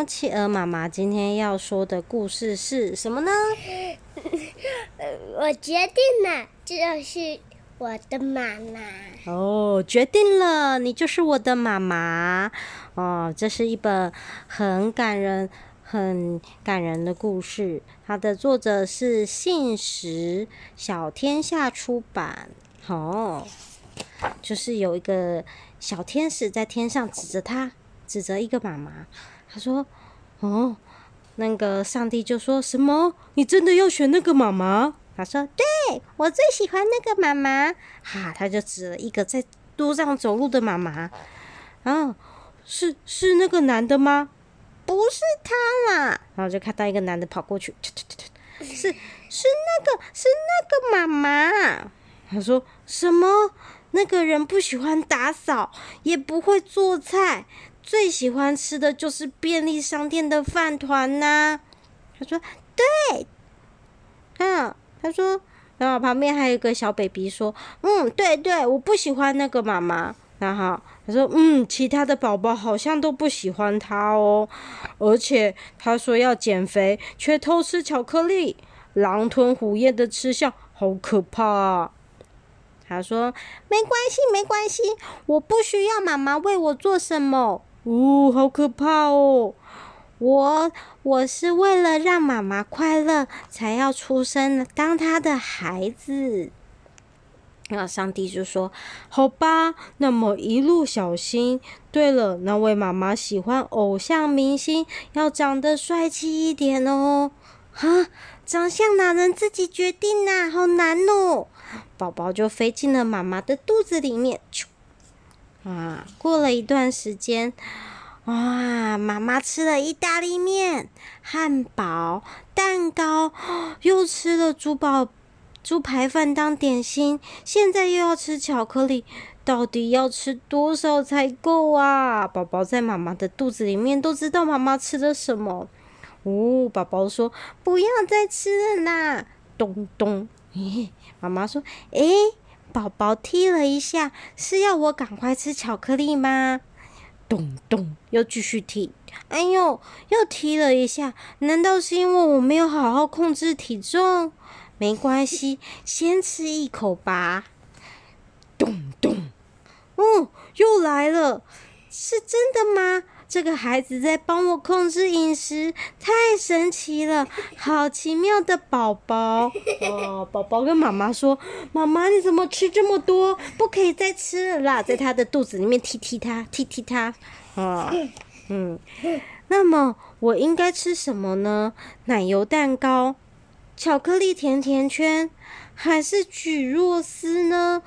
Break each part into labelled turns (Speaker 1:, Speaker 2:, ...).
Speaker 1: 哟，企鹅妈妈今天要说的故事是什么呢？
Speaker 2: 我决定了，就是我的妈妈。
Speaker 1: 哦，决定了，你就是我的妈妈。哦，这是一本很感人、很感人的故事。它的作者是信实，小天下出版。哦，就是有一个小天使在天上指着他，指着一个妈妈。他说：“哦，那个上帝就说什么？你真的要选那个妈妈？”他说：“对，我最喜欢那个妈妈。”哈，他就指了一个在路上走路的妈妈。啊，是是那个男的吗？不是他啦。然后就看到一个男的跑过去，是是那个是那个妈妈。他说什么？那个人不喜欢打扫，也不会做菜。最喜欢吃的就是便利商店的饭团呐。他说：“对。”嗯，他说，然后旁边还有一个小 baby 说：“嗯，对对，我不喜欢那个妈妈。”然后他说：“嗯，其他的宝宝好像都不喜欢他哦，而且他说要减肥，却偷吃巧克力，狼吞虎咽的吃相，好可怕啊。”他说：“没关系，没关系，我不需要妈妈为我做什么。”哦，好可怕哦！我我是为了让妈妈快乐，才要出生当她的孩子。那上帝就说：“好吧，那么一路小心。对了，那位妈妈喜欢偶像明星，要长得帅气一点哦。哈，长相哪能自己决定呐、好难哦！宝宝就飞进了妈妈的肚子里面。”啊，过了一段时间，哇，妈妈吃了意大利面、汉堡、蛋糕，又吃了珠宝、猪排饭当点心，现在又要吃巧克力，到底要吃多少才够啊？宝宝在妈妈的肚子里面都知道妈妈吃了什么。哦，宝宝说不要再吃了啦，咚咚。咦，妈妈说，诶。宝宝踢了一下，是要我赶快吃巧克力吗？咚咚，又继续踢。哎呦，又踢了一下，难道是因为我没有好好控制体重？没关系，先吃一口吧。咚咚，哦，又来了，是真的吗？这个孩子在帮我控制饮食，太神奇了！好奇妙的宝宝哦！宝宝跟妈妈说：“妈妈，你怎么吃这么多？不可以再吃了啦！”在他的肚子里面踢踢他，踢踢他。啊，嗯，那么我应该吃什么呢？奶油蛋糕、巧克力甜甜圈，还是蒟蒻丝呢？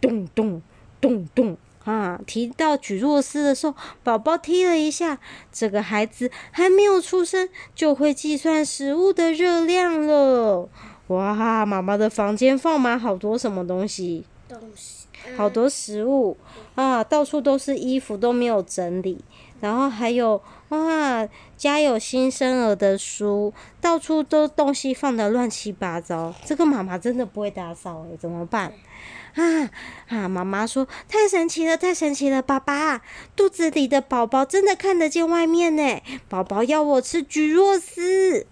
Speaker 1: 咚咚咚咚。啊！提到举若斯的时候，宝宝踢了一下。这个孩子还没有出生，就会计算食物的热量了。哇！妈妈的房间放满好多什么东西？东西，好多食物啊！到处都是衣服，都没有整理。然后还有哇，家有新生儿的书，到处都东西放得乱七八糟。这个妈妈真的不会打扫诶，怎么办？啊啊！妈妈说：“太神奇了，太神奇了！爸爸，肚子里的宝宝真的看得见外面呢。宝宝要我吃橘若丝。”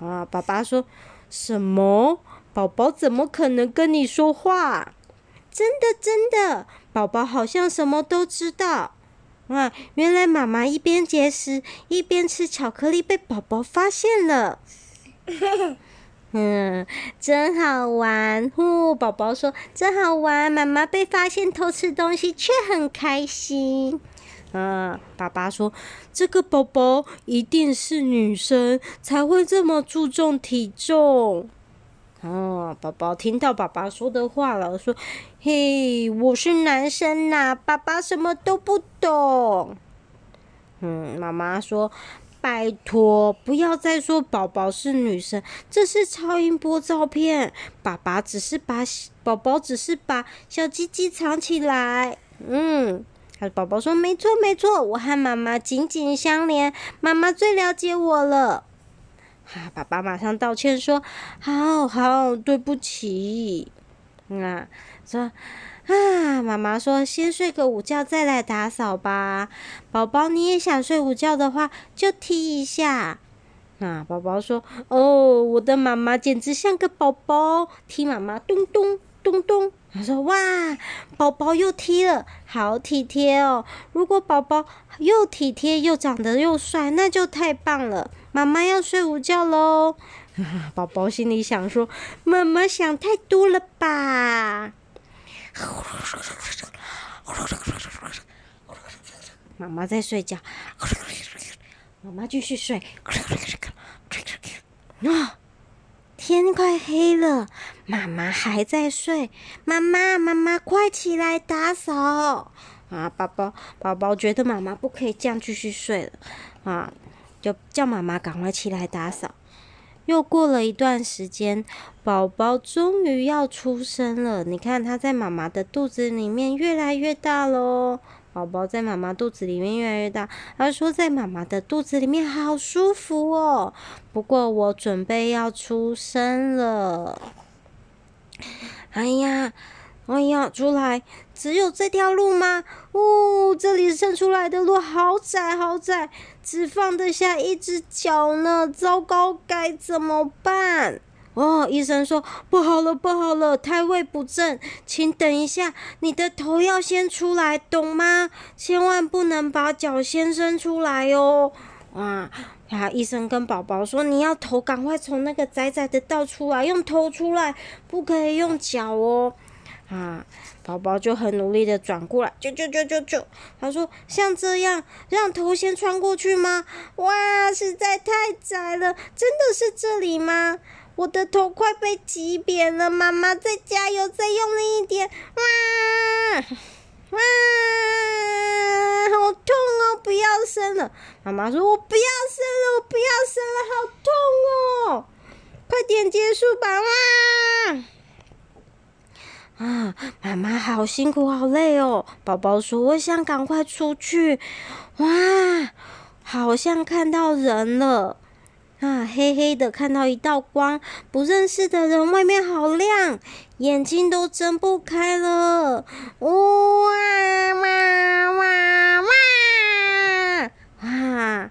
Speaker 1: 啊！爸爸说：“什么？宝宝怎么可能跟你说话？真的，真的，宝宝好像什么都知道。”啊！原来妈妈一边节食一边吃巧克力，被宝宝发现了。嗯，真好玩！呼，宝宝说真好玩。妈妈被发现偷吃东西，却很开心。嗯，爸爸说这个宝宝一定是女生，才会这么注重体重。哦，宝宝听到爸爸说的话了，说：“嘿，我是男生呐，爸爸什么都不懂。”嗯，妈妈说。拜托，不要再说宝宝是女生，这是超音波照片。爸爸只是把宝宝只是把小鸡鸡藏起来。嗯，宝宝说没错没错，我和妈妈紧紧相连，妈妈最了解我了。啊，爸爸马上道歉说：好好，对不起。啊，说啊，妈妈说先睡个午觉再来打扫吧。宝宝，你也想睡午觉的话，就踢一下。啊，宝宝说：“哦，我的妈妈简直像个宝宝，踢妈妈咚咚咚咚。”他说：“哇，宝宝又踢了，好体贴哦！如果宝宝又体贴又长得又帅，那就太棒了。妈妈要睡午觉喽。”宝宝心里想说：“妈妈想太多了吧？”妈妈在睡觉，妈妈继续睡。啊！天快黑了，妈妈还在睡。妈妈，妈妈，快起来打扫！啊，宝宝，宝宝觉得妈妈不可以这样继续睡了，啊，就叫妈妈赶快起来打扫。又过了一段时间，宝宝终于要出生了。你看，他在妈妈的肚子里面越来越大喽。宝宝在妈妈肚子里面越来越大。他说，在妈妈的肚子里面好舒服哦。不过，我准备要出生了。哎呀！哎呀，出来只有这条路吗？哦，这里伸出来的路好窄好窄，只放得下一只脚呢。糟糕，该怎么办？哦，医生说不好了，不好了，胎位不正，请等一下，你的头要先出来，懂吗？千万不能把脚先伸出来哦。啊，啊，医生跟宝宝说，你要头赶快从那个窄窄的道出来，用头出来，不可以用脚哦。啊，宝宝就很努力的转过来，就就就就就，他说像这样让头先穿过去吗？哇，实在太窄了，真的是这里吗？我的头快被挤扁了，妈妈再加油，再用力一点，哇哇，好痛哦，不要生了。妈妈说，我不要生了，我不要生了，好痛哦，快点结束吧，哇。啊，妈妈好辛苦，好累哦。宝宝说：“我想赶快出去。”哇，好像看到人了啊！黑黑的，看到一道光，不认识的人，外面好亮，眼睛都睁不开了。哇哇哇哇！哇，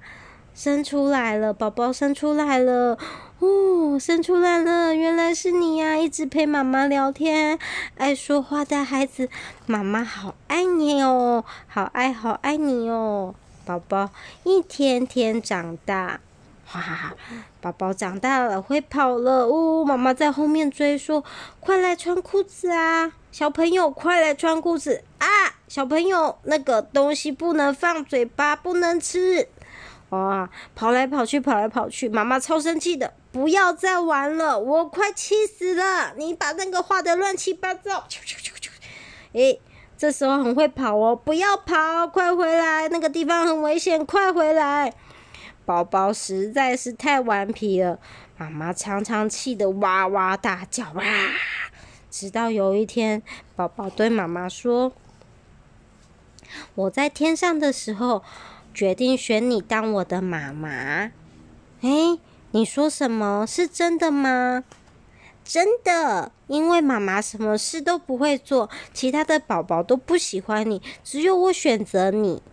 Speaker 1: 生出来了，宝宝生出来了。哦，生出来了，原来是你呀！一直陪妈妈聊天，爱说话的孩子，妈妈好爱你哦，好爱好爱你哦，宝宝一天天长大，哇，宝宝长大了，会跑了哦，妈妈在后面追说：“快来穿裤子啊，小朋友，快来穿裤子啊，小朋友，那个东西不能放嘴巴，不能吃。”哇，跑来跑去，跑来跑去，妈妈超生气的，不要再玩了，我快气死了！你把那个画得乱七八糟，啾啾啾啾。诶，这时候很会跑哦，不要跑，快回来，那个地方很危险，快回来！宝宝实在是太顽皮了，妈妈常常气得哇哇大叫哇。直到有一天，宝宝对妈妈说：“我在天上的时候。”决定选你当我的妈妈。诶，你说什么？是真的吗？真的，因为妈妈什么事都不会做，其他的宝宝都不喜欢你，只有我选择你。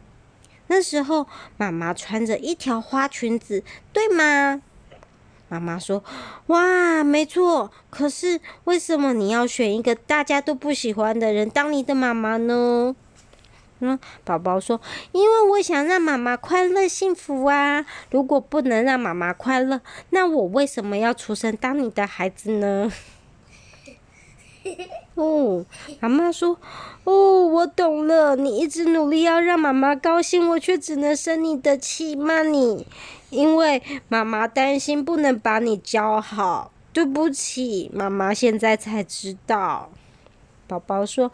Speaker 1: 那时候妈妈穿着一条花裙子，对吗？妈妈说：“哇，没错。可是为什么你要选一个大家都不喜欢的人当你的妈妈呢？”宝宝说：“因为我想让妈妈快乐幸福啊！如果不能让妈妈快乐，那我为什么要出生当你的孩子呢？” 哦，妈妈说：“哦，我懂了。你一直努力要让妈妈高兴，我却只能生你的气，骂你，因为妈妈担心不能把你教好。对不起，妈妈现在才知道。”宝宝说：“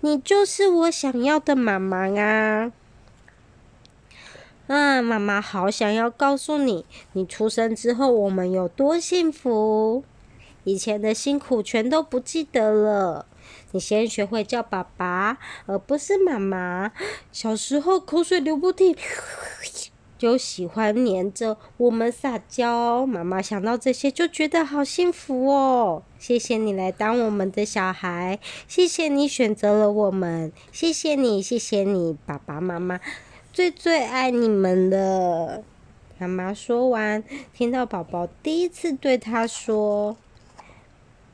Speaker 1: 你就是我想要的妈妈啊！啊，妈妈好想要告诉你，你出生之后我们有多幸福，以前的辛苦全都不记得了。你先学会叫爸爸，而不是妈妈。小时候口水流不停，就喜欢黏着我们撒娇。妈妈想到这些就觉得好幸福哦。谢谢你来当我们的小孩，谢谢你选择了我们，谢谢你，谢谢你，爸爸妈妈最最爱你们了。妈妈说完，听到宝宝第一次对他说：“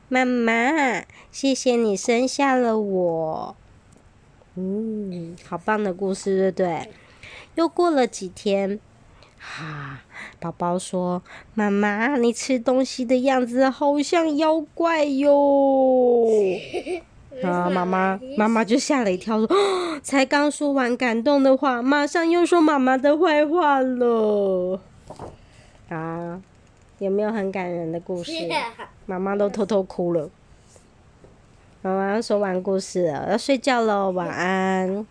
Speaker 1: 妈妈，谢谢你生下了我。”嗯，好棒的故事，对不对？又过了几天，哈，宝宝说：“妈妈，你吃东西的样子好像妖怪哟。”啊，妈妈，妈妈就吓了一跳，说：“才刚说完感动的话，马上又说妈妈的坏话了。”啊，有没有很感人的故事？妈妈都偷偷哭了。妈妈说完故事了，要睡觉喽，晚安。